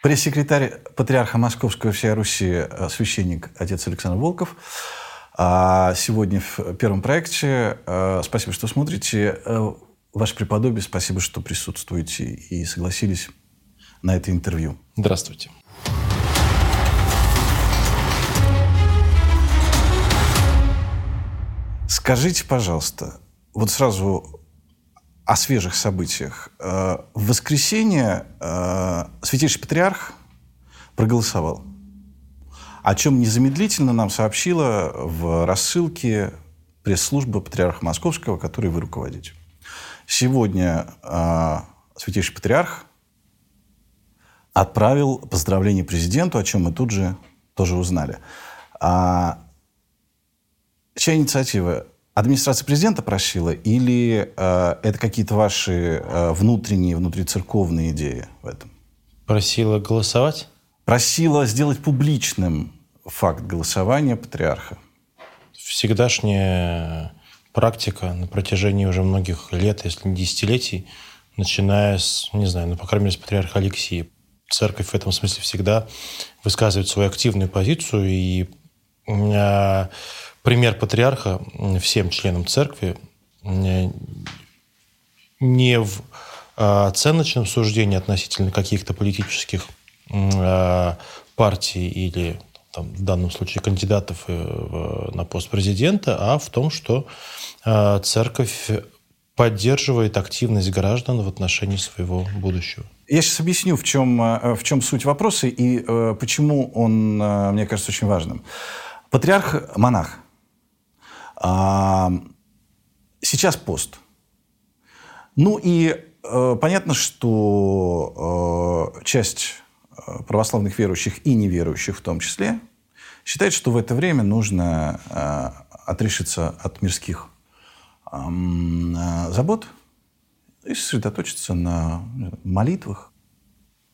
Пресс-секретарь патриарха Московского всей Руси, э, священник отец Александр Волков. А сегодня в первом проекте. Э, спасибо, что смотрите. Э, ваше преподобие, спасибо, что присутствуете и согласились на это интервью. Здравствуйте. Скажите, пожалуйста, вот сразу о свежих событиях. Э, в воскресенье э, Святейший Патриарх проголосовал, о чем незамедлительно нам сообщила в рассылке пресс-служба Патриарха Московского, которой вы руководите. Сегодня э, Святейший Патриарх отправил поздравление президенту, о чем мы тут же тоже узнали. А Чья инициатива? Администрация президента просила или э, это какие-то ваши э, внутренние, внутрицерковные идеи в этом? Просила голосовать? Просила сделать публичным факт голосования патриарха. Всегдашняя практика на протяжении уже многих лет, если не десятилетий, начиная с, не знаю, ну, по крайней мере, с патриарха Алексея. Церковь в этом смысле всегда высказывает свою активную позицию и э, пример патриарха всем членам церкви не в а, оценочном суждении относительно каких-то политических а, партий или там, в данном случае кандидатов э, на пост президента, а в том, что а, церковь поддерживает активность граждан в отношении своего будущего. Я сейчас объясню, в чем, в чем суть вопроса и э, почему он, мне кажется, очень важным. Патриарх – монах – сейчас пост. Ну и э, понятно, что э, часть э, православных верующих и неверующих в том числе считает, что в это время нужно отрешиться от мирских забот и сосредоточиться на молитвах.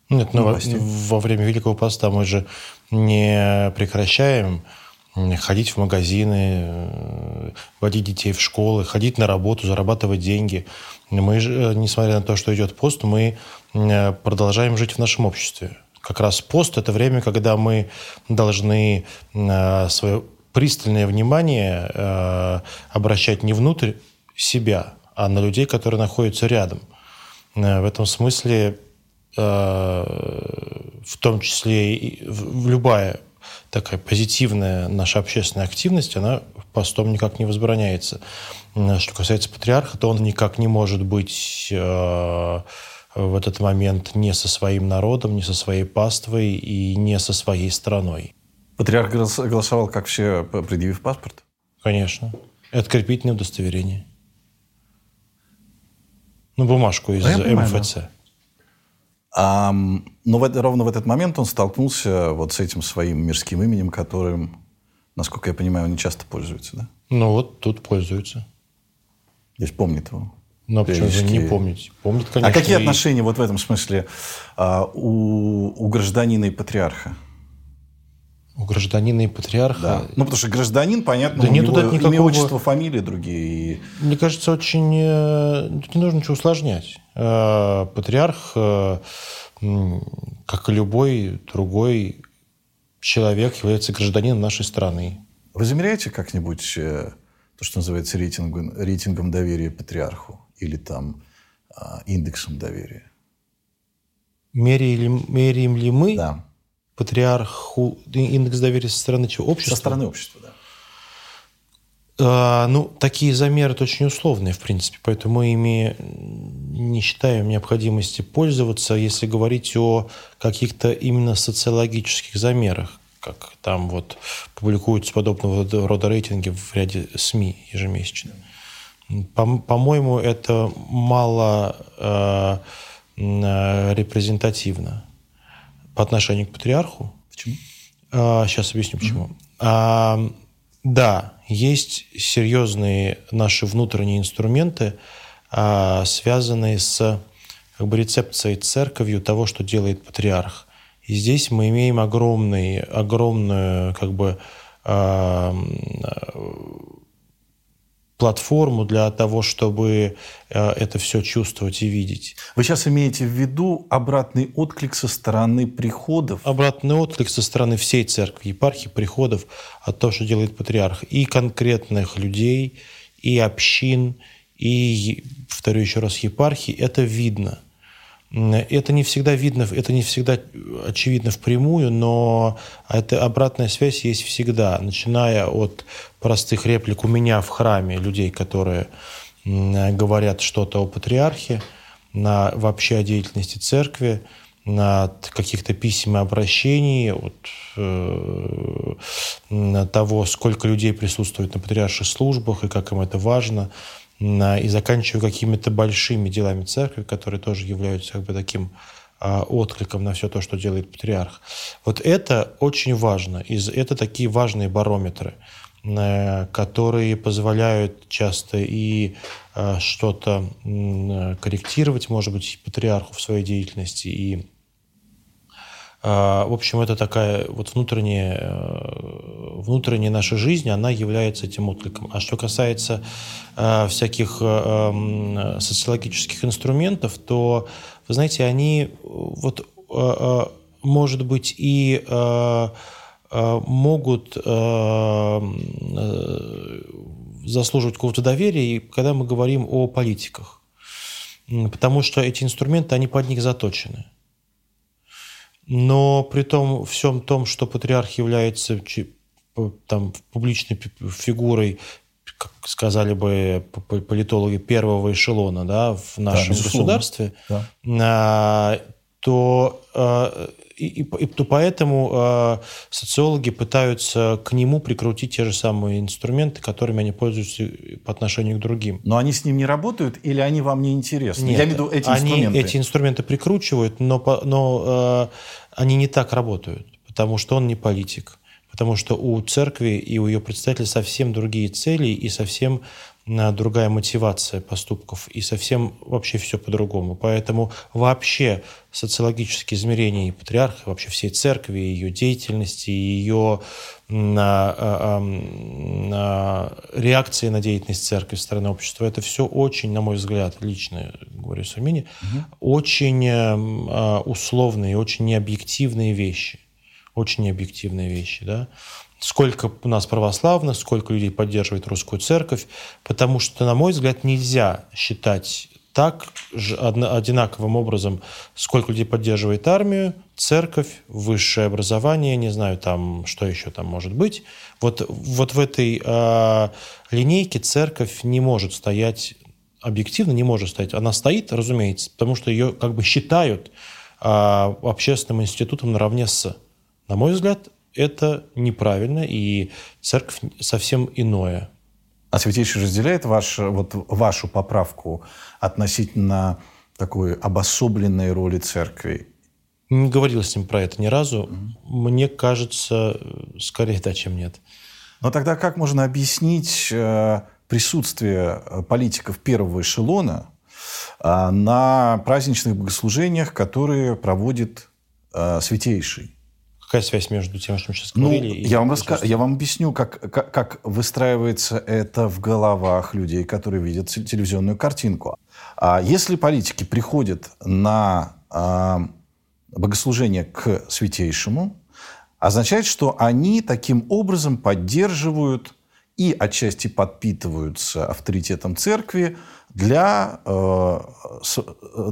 Нет, но во, во время Великого Поста мы же не прекращаем ходить в магазины, э, водить детей в школы, ходить на работу, зарабатывать деньги. Мы, э, несмотря на то, что идет пост, мы э, продолжаем жить в нашем обществе. Как раз пост – это время, когда мы должны свое пристальное внимание обращать не внутрь себя, а на людей, которые находятся рядом. В этом смысле, в том числе и в любая такая позитивная наша общественная активность, она постом никак не возбраняется. Что касается патриарха, то он никак не может быть э, в этот момент не со своим народом, не со своей паствой и не со своей страной. Патриарх голосовал, как все, предъявив паспорт? Конечно. Это открепительное удостоверение. Ну, бумажку из да, МФЦ. Да. Но в, ровно в этот момент он столкнулся вот с этим своим мирским именем, которым, насколько я понимаю, он не часто пользуется, да? Ну вот тут пользуется. То есть помнит его. Ну, а почему же не помнить? Помнит, конечно. А какие и... отношения вот в этом смысле а, у, у гражданина и патриарха? У гражданина и патриарха? Да. Ну, потому что гражданин, понятно, да у нет него никакого... имя, отчество, фамилия другие. Мне кажется, очень... Э, не нужно ничего усложнять. Э, патриарх, э, как и любой другой человек, является гражданином нашей страны. Вы замеряете как-нибудь то, что называется рейтингом, рейтингом доверия патриарху? Или там индексом доверия? Меряем, меряем ли мы? Да патриарху индекс доверия со стороны чего? Общества? Со стороны общества. А, ну, такие замеры очень условные, в принципе, поэтому мы ими не считаем необходимости пользоваться, если говорить о каких-то именно социологических замерах, как там вот публикуются подобного рода рейтинги в ряде СМИ ежемесячно. По-моему, это мало э репрезентативно по отношению к патриарху. Почему? А, сейчас объясню, почему. Mm-hmm. А, да, есть серьезные наши внутренние инструменты, а, связанные с как бы, рецепцией церковью того, что делает патриарх. И здесь мы имеем огромный, огромную как бы, а, платформу для того, чтобы э, это все чувствовать и видеть. Вы сейчас имеете в виду обратный отклик со стороны приходов? Обратный отклик со стороны всей церкви, епархии, приходов от того, что делает патриарх. И конкретных людей, и общин, и, повторю еще раз, епархии. Это видно. Это не всегда видно, это не всегда очевидно впрямую, но эта обратная связь есть всегда, начиная от простых реплик у меня в храме, людей, которые говорят что-то о патриархе, на вообще о деятельности церкви, на каких-то писем и обращений, от э, того, сколько людей присутствует на патриарших службах и как им это важно – и заканчивая какими-то большими делами церкви, которые тоже являются как бы таким а, откликом на все то, что делает патриарх. Вот это очень важно. Это такие важные барометры, э, которые позволяют часто и э, что-то корректировать, может быть, патриарху в своей деятельности, и в общем, это такая вот внутренняя, э, внутренняя наша жизнь, она является этим откликом. А что касается э, всяких э, социологических инструментов, то, вы знаете, они вот, может быть, и могут заслуживать какого-то доверия, когда мы говорим о политиках. Потому что эти инструменты, они под них заточены. Но при том всем том, что патриарх является там, публичной фигурой, как сказали бы политологи, первого эшелона да, в нашем да, государстве, да. А, то а, и, и, и то поэтому э, социологи пытаются к нему прикрутить те же самые инструменты, которыми они пользуются по отношению к другим. Но они с ним не работают или они вам не интересны? Нет, Я имею в виду эти они инструменты. эти инструменты прикручивают, но, но э, они не так работают, потому что он не политик. Потому что у церкви и у ее представителей совсем другие цели и совсем другая мотивация поступков и совсем вообще все по-другому. Поэтому вообще социологические измерения и патриарха, вообще всей церкви, ее деятельности, ее на, а, на реакции на деятельность церкви стороны общества, это все очень, на мой взгляд, лично говорю с угу. очень а, условные, очень необъективные вещи. Очень необъективные вещи, да сколько у нас православных, сколько людей поддерживает русскую церковь, потому что, на мой взгляд, нельзя считать так же одинаковым образом, сколько людей поддерживает армию, церковь, высшее образование, не знаю, там, что еще там может быть. Вот, вот в этой э, линейке церковь не может стоять, объективно не может стоять. Она стоит, разумеется, потому что ее как бы считают э, общественным институтом наравне с. На мой взгляд, это неправильно, и церковь совсем иное. А Святейший разделяет ваш, вот, вашу поправку относительно такой обособленной роли церкви? Не говорил с ним про это ни разу. Угу. Мне кажется, скорее да, чем нет. Но тогда как можно объяснить э, присутствие э, политиков первого эшелона э, на праздничных богослужениях, которые проводит Святейший? Какая связь между тем, что мы сейчас ну, говорили? Ну, я, вам раска... я вам объясню, как, как, как выстраивается это в головах людей, которые видят телевизионную картинку. А если политики приходят на а, богослужение к святейшему, означает, что они таким образом поддерживают и отчасти подпитываются авторитетом церкви для, э,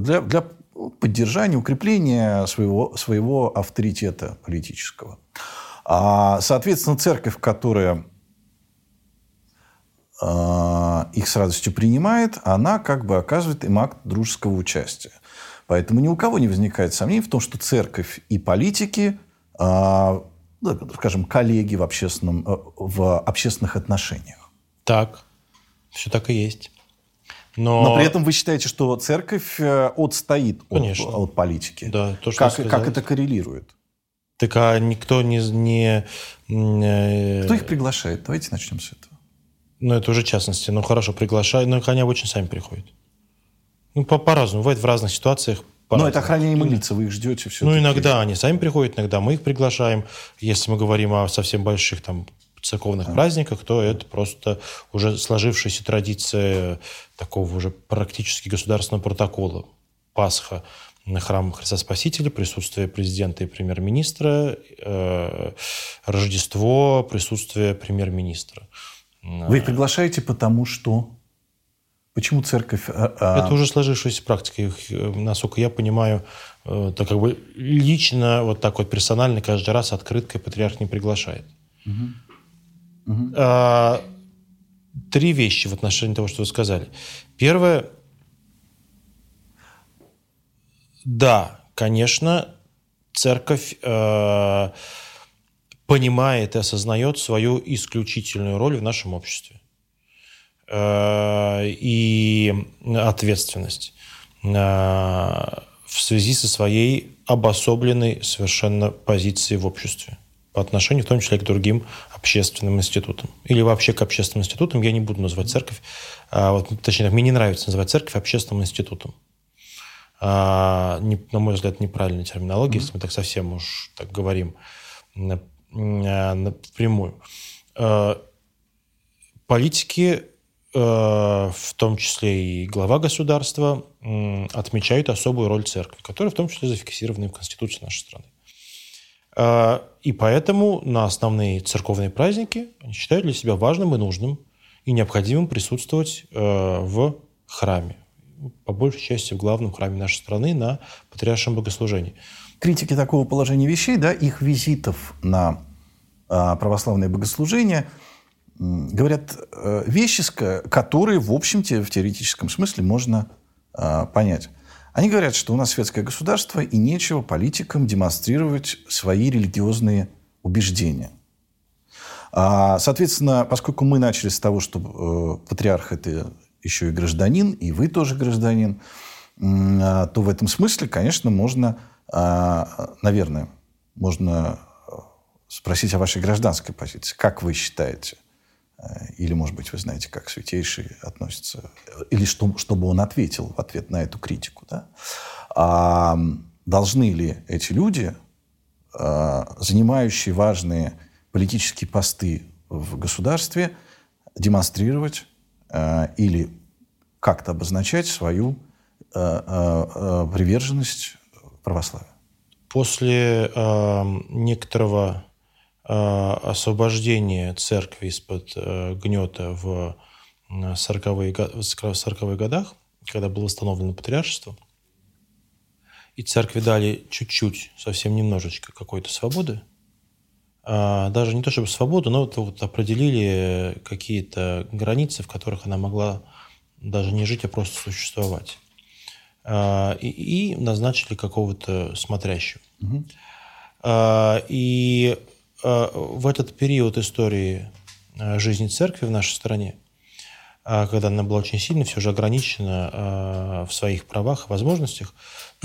для, для поддержания, укрепления своего, своего авторитета политического. А, соответственно, церковь, которая а, их с радостью принимает, она как бы оказывает им акт дружеского участия. Поэтому ни у кого не возникает сомнений в том, что церковь и политики, а, скажем, коллеги в, общественном, э, в общественных отношениях. Так, все так и есть. Но... Но при этом вы считаете, что церковь э, отстоит от, от политики. Да, то, что как, как это коррелирует? Так а никто не... не э... Кто их приглашает? Давайте начнем с этого. Ну, это уже частности. Ну, хорошо, приглашают, но они обычно сами приходят. Ну, по- по-разному. Бывает в разных ситуациях. Ну, это охраняемые лица, вы их ждете все Ну, иногда они сами приходят, иногда мы их приглашаем. Если мы говорим о совсем больших там церковных а. праздниках, то это просто уже сложившаяся традиция такого уже практически государственного протокола. Пасха на храм Христа Спасителя, присутствие президента и премьер-министра, э, Рождество, присутствие премьер-министра. Вы их приглашаете потому что? Почему церковь... А, а... Это уже сложившаяся практика. Их, э, насколько я понимаю, э, так как бы лично, вот так вот персонально каждый раз открыткой патриарх не приглашает. Угу. Угу. Три вещи в отношении того, что вы сказали. Первое. Да, конечно, церковь э, понимает и осознает свою исключительную роль в нашем обществе э, и ответственность э, в связи со своей обособленной совершенно позицией в обществе по отношению в том числе к другим общественным институтам. Или вообще к общественным институтам. Я не буду называть церковь. А, вот, точнее, мне не нравится называть церковь общественным институтом. А, не, на мой взгляд, неправильная терминология, mm-hmm. если мы так совсем уж так говорим на, на, напрямую. А, политики, а, в том числе и глава государства, отмечают особую роль церкви, которая в том числе зафиксирована в Конституции нашей страны. А, и поэтому на основные церковные праздники они считают для себя важным и нужным и необходимым присутствовать э, в храме, по большей части в главном храме нашей страны на патриаршем богослужении. Критики такого положения вещей, да, их визитов на а, православное богослужение говорят э, вещи, которые, в общем-то, в теоретическом смысле можно а, понять. Они говорят, что у нас светское государство, и нечего политикам демонстрировать свои религиозные убеждения. А, соответственно, поскольку мы начали с того, что э, патриарх – это еще и гражданин, и вы тоже гражданин, а, то в этом смысле, конечно, можно, а, наверное, можно э, спросить о вашей гражданской позиции. Как вы считаете – или, может быть, вы знаете, как Святейший относится, или что, чтобы он ответил в ответ на эту критику. Да? А должны ли эти люди, а, занимающие важные политические посты в государстве, демонстрировать а, или как-то обозначать свою приверженность православию? После э, некоторого Э, освобождение церкви из-под э, гнета в 40-е, 40 годах, когда было восстановлено патриаршество, и церкви дали чуть-чуть, совсем немножечко какой-то свободы, а, даже не то чтобы свободу, но вот, вот определили какие-то границы, в которых она могла даже не жить, а просто существовать. А, и, и назначили какого-то смотрящего. Угу. И Э, в этот период истории э, жизни церкви в нашей стране, э, когда она была очень сильно все же ограничена в своих правах и возможностях,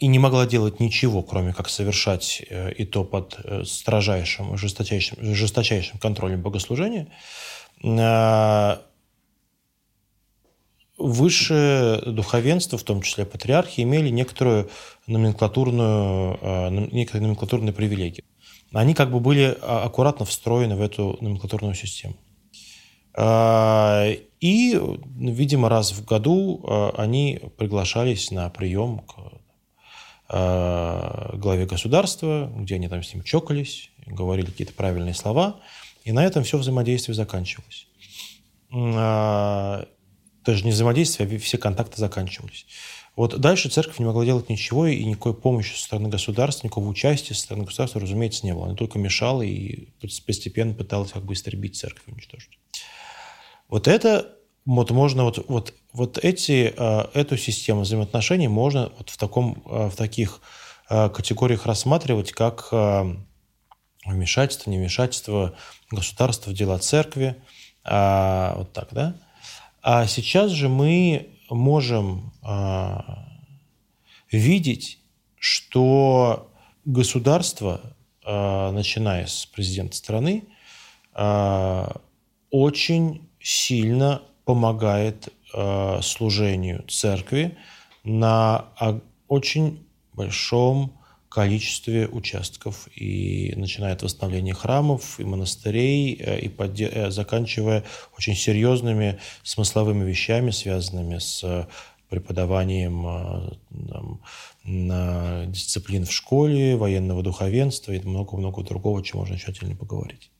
и не могла делать ничего, кроме как совершать и то под строжайшим, жесточайшим, жесточайшим контролем богослужения, высшее духовенство, в том числе патриархи, имели некоторую номенклатурную, э, некоторые номенклатурные привилегии. Они как бы были а, аккуратно встроены в эту номенклатурную систему. А, и, видимо, раз в году э, они приглашались на прием к э, главе государства, где они там с ним чокались, говорили какие-то правильные слова, и на этом все взаимодействие заканчивалось. А, даже не взаимодействие, а все контакты заканчивались. Вот дальше церковь не могла делать ничего, и никакой помощи со стороны государства, никакого участия со стороны государства, разумеется, не было. Она только мешала и постепенно пыталась как бы истребить церковь, уничтожить. Вот это вот можно вот, вот, вот эти, э, эту систему взаимоотношений можно вот в, таком, э, в таких э, категориях рассматривать как вмешательство, невмешательство государства в дела церкви, а, вот так, да? А сейчас же мы можем а, видеть, что государство, а, начиная с президента страны, а, очень сильно помогает а, служению церкви на очень большом количестве участков, и начиная от восстановления храмов и монастырей, э, и подде- э, заканчивая очень серьезными смысловыми вещами, связанными с преподаванием э, там, на дисциплин в школе, военного духовенства и много-много другого, чем можно тщательно поговорить.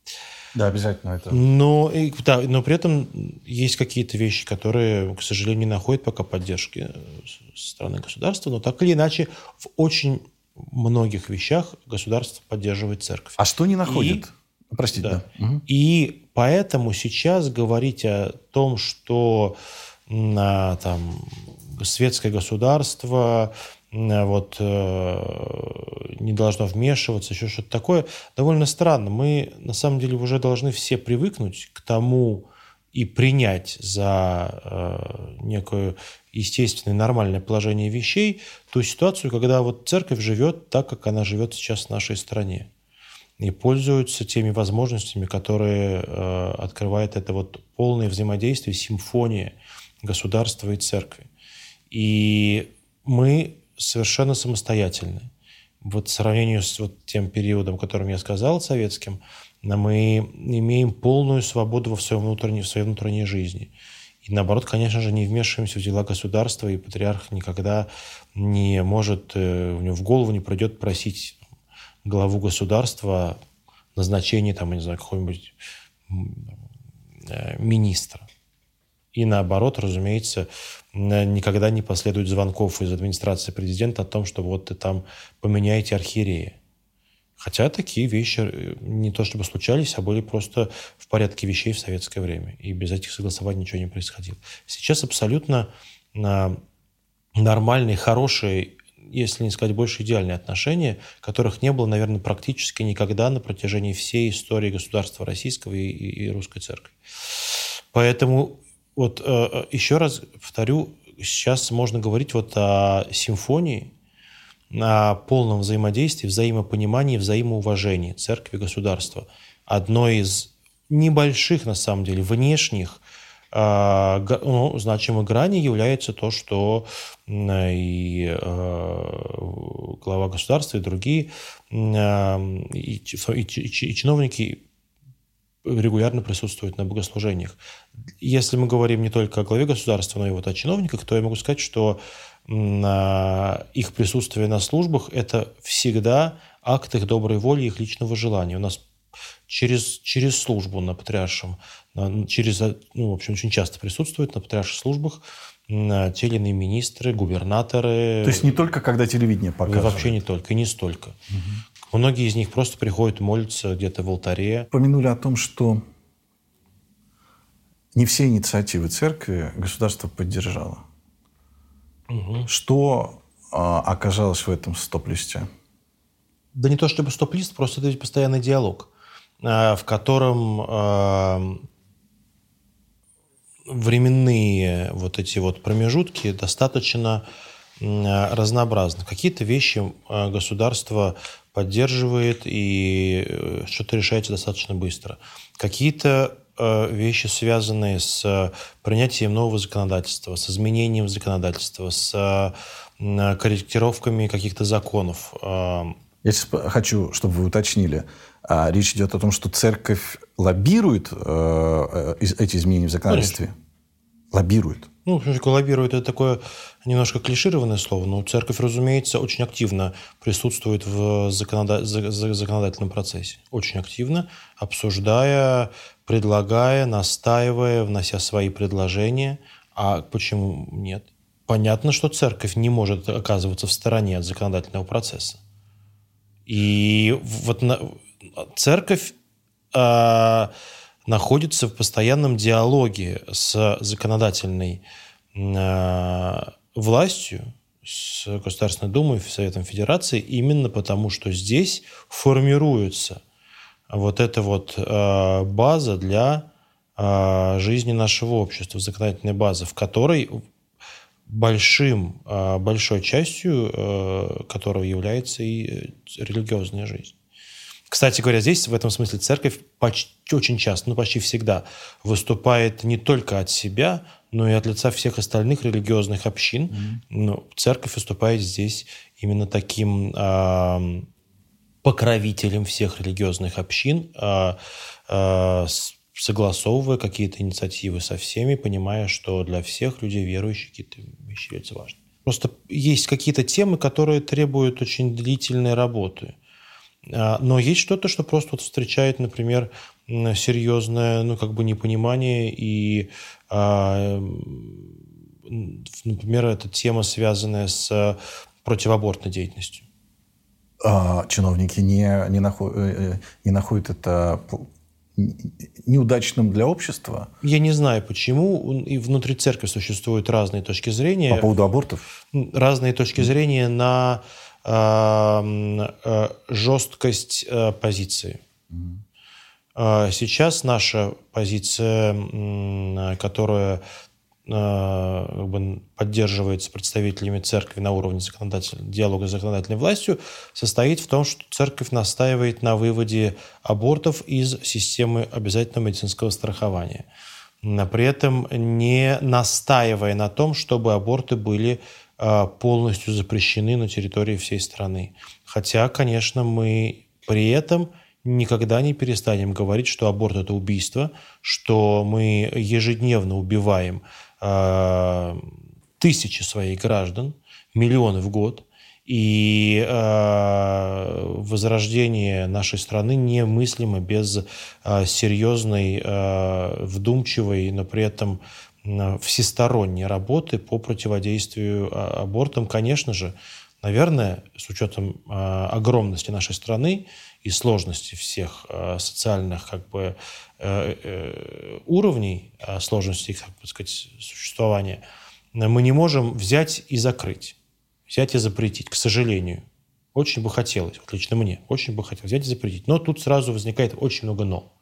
Да, обязательно это. Но, и, да, но при этом есть какие-то вещи, которые, к сожалению, не находят пока поддержки со стороны государства, но так или иначе в очень многих вещах государство поддерживает церковь. А что не находит? И, Простите. Да. да. Угу. И поэтому сейчас говорить о том, что на, там, светское государство вот, э, не должно вмешиваться, еще что-то такое, довольно странно. Мы, на самом деле, уже должны все привыкнуть к тому и принять за э, некое естественное, нормальное положение вещей ту ситуацию, когда вот церковь живет так, как она живет сейчас в нашей стране и пользуются теми возможностями, которые э, открывает это вот полное взаимодействие, симфония государства и церкви. И мы совершенно самостоятельны. Вот в сравнении с вот тем периодом, о котором я сказал, советским, мы имеем полную свободу в своей внутренней, в своей внутренней жизни. И наоборот, конечно же, не вмешиваемся в дела государства, и патриарх никогда не может, э, у него в голову не придет просить главу государства назначение, там, не знаю, какого-нибудь э, министра. И наоборот, разумеется, никогда не последует звонков из администрации президента о том, что вот ты там поменяете архиерея. Хотя такие вещи э, не то чтобы случались, а были просто в порядке вещей в советское время. И без этих согласований ничего не происходило. Сейчас абсолютно а, нормальные, хорошие, если не сказать больше, идеальные отношения, которых не было, наверное, практически никогда на протяжении всей истории государства российского и, и, и русской церкви. Поэтому вот э, э, еще раз повторю, сейчас можно говорить вот о симфонии, о полном взаимодействии, взаимопонимании, взаимоуважении церкви и государства. Одной из небольших, на самом деле, внешних э, ну, значимой грани является то, что и глава государства, и другие, и, и чиновники регулярно присутствуют на богослужениях. Если мы говорим не только о главе государства, но и вот о чиновниках, то я могу сказать, что их присутствие на службах – это всегда акт их доброй воли, их личного желания. У нас через, через службу на патриаршем, через, ну, в общем, очень часто присутствуют на патриарших службах те или иные министры, губернаторы. То есть не только когда телевидение показывает? Вообще не только, и не столько. Угу. Многие из них просто приходят молятся где-то в алтаре. Помянули о том, что не все инициативы церкви государство поддержало. Угу. Что а, оказалось в этом стоп-листе? Да не то чтобы стоп-лист, просто это постоянный диалог, а, в котором а, временные вот эти вот промежутки достаточно разнообразны. Какие-то вещи государство поддерживает и э, что-то решается достаточно быстро. Какие-то вещи, связанные с э, принятием нового законодательства, с изменением законодательства, с корректировками каких-то законов. Я сейчас хочу, чтобы вы уточнили. А речь идет о том, что церковь лоббирует эти изменения в законодательстве? Конечно. Лоббирует? Ну, лоббирует это такое немножко клишированное слово, но церковь, разумеется, очень активно присутствует в законода... законодательном процессе. Очень активно, обсуждая, предлагая, настаивая, внося свои предложения. А почему нет? Понятно, что церковь не может оказываться в стороне от законодательного процесса. И вот на... церковь э, находится в постоянном диалоге с законодательной э, властью, с Государственной Думой, Советом Федерации, именно потому, что здесь формируется вот эта вот э, база для э, жизни нашего общества, законодательная база, в которой большим, большой частью которого является и религиозная жизнь. Кстати говоря, здесь в этом смысле церковь почти, очень часто, ну почти всегда выступает не только от себя, но и от лица всех остальных религиозных общин. Mm-hmm. Ну, церковь выступает здесь именно таким э, покровителем всех религиозных общин, э, э, согласовывая какие-то инициативы со всеми, понимая, что для всех людей верующих какие-то вещи являются важными. Просто есть какие-то темы, которые требуют очень длительной работы. А, но есть что-то, что просто вот встречает, например, серьезное, ну, как бы непонимание и, а, например, эта тема, связанная с противоабортной деятельностью. А, чиновники не, не, находят, э, э, не находят это неудачным для общества? Я не знаю, почему. И внутри церкви существуют разные точки зрения. По поводу абортов? Разные точки зрения на э, э, жесткость э, позиции. Угу. Сейчас наша позиция, которая Э, как бы, поддерживается представителями церкви на уровне законодатель... диалога с законодательной властью, состоит в том, что церковь настаивает на выводе абортов из системы обязательного медицинского страхования. При этом не настаивая на том, чтобы аборты были э, полностью запрещены на территории всей страны. Хотя, конечно, мы при этом никогда не перестанем говорить, что аборт – это убийство, что мы ежедневно убиваем Э, тысячи своих граждан, миллионы в год, и э, возрождение нашей страны немыслимо без э, серьезной, э, вдумчивой, но при этом всесторонней работы по противодействию э, абортам. Конечно же, наверное, с учетом э, огромности нашей страны и сложности всех э, социальных как бы, э, э, уровней, сложности их, так сказать, существования, мы не можем взять и закрыть, взять и запретить, к сожалению. Очень бы хотелось, вот лично мне, очень бы хотелось взять и запретить. Но тут сразу возникает очень много «но».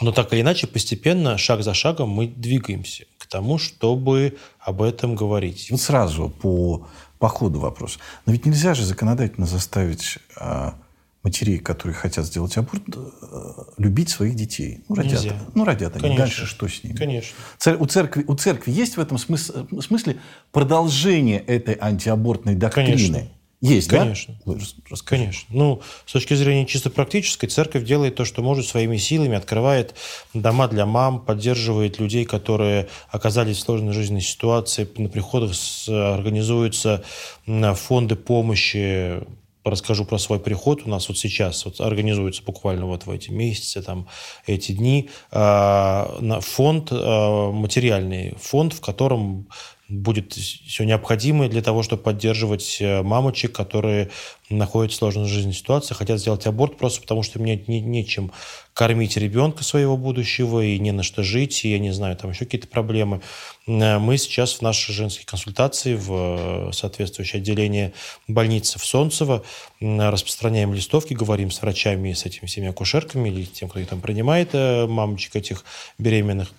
Но так или иначе, постепенно, шаг за шагом мы двигаемся к тому, чтобы об этом говорить. Вот сразу по по ходу вопрос. Но ведь нельзя же законодательно заставить а, матерей, которые хотят сделать аборт, а, любить своих детей. Ну, родят, нельзя. ну, родят они. Конечно. Дальше что с ними? Конечно. Цер, у, церкви, у церкви есть в этом смысле, смысле продолжение этой антиабортной доктрины? Конечно. Есть, Конечно. да? Расскажи. Конечно. Ну, с точки зрения чисто практической, церковь делает то, что может своими силами, открывает дома для мам, поддерживает людей, которые оказались в сложной жизненной ситуации. На приходах организуются фонды помощи расскажу про свой приход. У нас вот сейчас вот организуется буквально вот в эти месяцы, там, эти дни, э, фонд, э, материальный фонд, в котором будет все необходимое для того, чтобы поддерживать э, мамочек, которые находятся в сложной жизненной ситуации, хотят сделать аборт просто потому, что мне не, нечем кормить ребенка своего будущего и не на что жить, и я не знаю, там еще какие-то проблемы. Э, мы сейчас в нашей женской консультации в э, соответствующее отделение больницы в Солнцево распространяем листовки, говорим с врачами, с этими всеми акушерками или тем, кто их там принимает, мамочек этих беременных,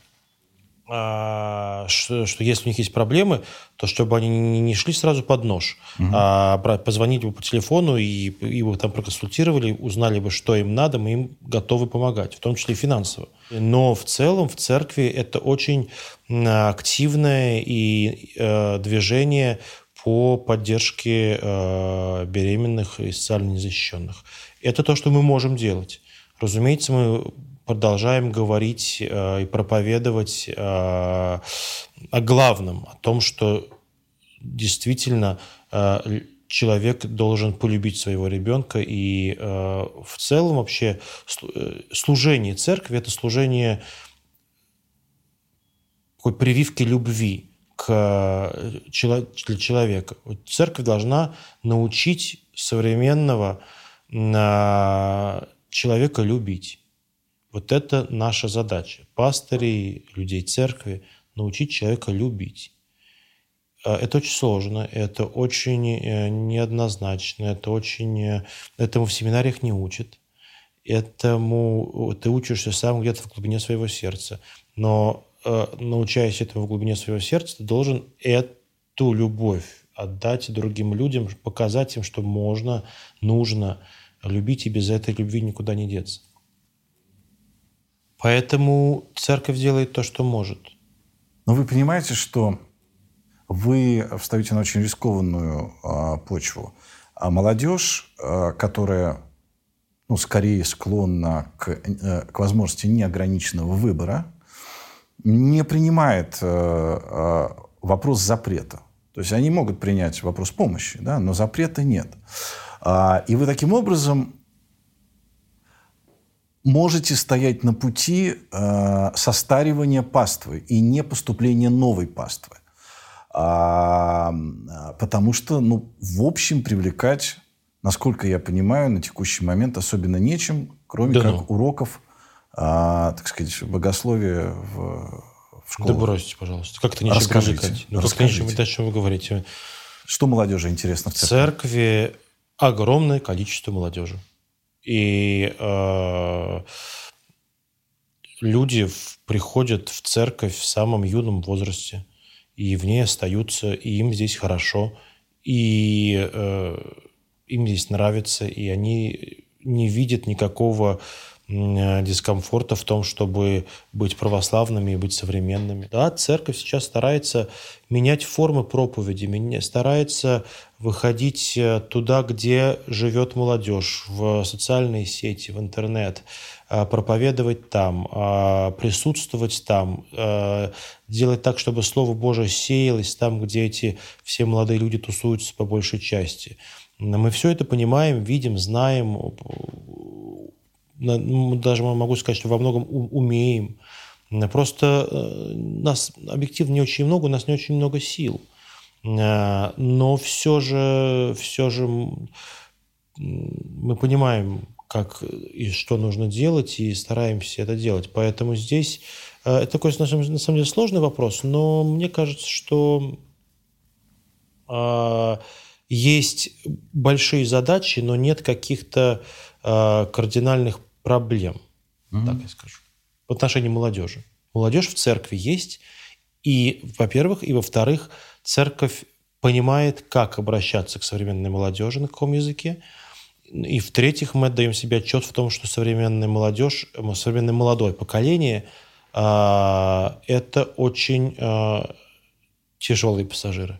что, что если у них есть проблемы, то чтобы они не шли сразу под нож, угу. а позвонить бы по телефону и, и бы там проконсультировали, узнали бы, что им надо, мы им готовы помогать, в том числе и финансово. Но в целом в церкви это очень активное и э, движение по поддержке э, беременных и социально незащищенных. Это то, что мы можем делать. Разумеется, мы продолжаем говорить э, и проповедовать э, о главном, о том, что действительно э, человек должен полюбить своего ребенка. И э, в целом вообще э, служение церкви – это служение такой прививки любви к, э, для человека. Церковь должна научить современного человека любить. Вот это наша задача. Пастырей, людей церкви научить человека любить. А, это очень сложно, это очень э, неоднозначно, это очень... Э, этому в семинариях не учат. Этому ты учишься сам где-то в глубине своего сердца. Но э, научаясь этому в глубине своего сердца, ты должен эту любовь отдать другим людям, показать им, что можно, нужно любить, и без этой любви никуда не деться. Поэтому церковь делает то, что может. Но вы понимаете, что вы встаете на очень рискованную а, почву. А молодежь, а, которая ну, скорее склонна к, а, к возможности неограниченного выбора, не принимает а, а, вопрос запрета. То есть они могут принять вопрос помощи, да, но запрета нет. И вы таким образом можете стоять на пути э, состаривания паствы и не поступления новой паствы. А, потому что, ну, в общем, привлекать, насколько я понимаю, на текущий момент особенно нечем, кроме да как ну. уроков, а, так сказать, богословия в, в школах. Да бросьте, пожалуйста. Как-то нечем Расскажите. привлекать. Ну. Как, о чем вы говорите? Что молодежи интересно в церкви? В церкви огромное количество молодежи. И э, люди в, приходят в церковь в самом юном возрасте, и в ней остаются, и им здесь хорошо, и э, им здесь нравится, и они не видят никакого дискомфорта в том, чтобы быть православными и быть современными. Да, церковь сейчас старается менять формы проповеди, старается выходить э, туда, где живет молодежь, в социальные сети, в интернет, э, проповедовать там, присутствовать там, делать так, чтобы Слово Божие сеялось там, где эти все молодые люди тусуются по большей части. Мы все это понимаем, видим, знаем, даже могу сказать, что во многом умеем. Просто э, нас объективно не очень много, у нас не очень много сил. Э, но все же, все же мы понимаем, как и что нужно делать, и стараемся это делать. Поэтому здесь э, это такой, на самом деле, сложный вопрос, но мне кажется, что есть большие задачи, но нет каких-то кардинальных проблем, mm-hmm. так я скажу, в отношении молодежи. Молодежь в церкви есть, и, во-первых, и, во-вторых, церковь понимает, как обращаться к современной молодежи, на каком языке, и, в-третьих, мы отдаем себе отчет в том, что современная молодежь, современное молодое поколение э, – это очень э, тяжелые пассажиры.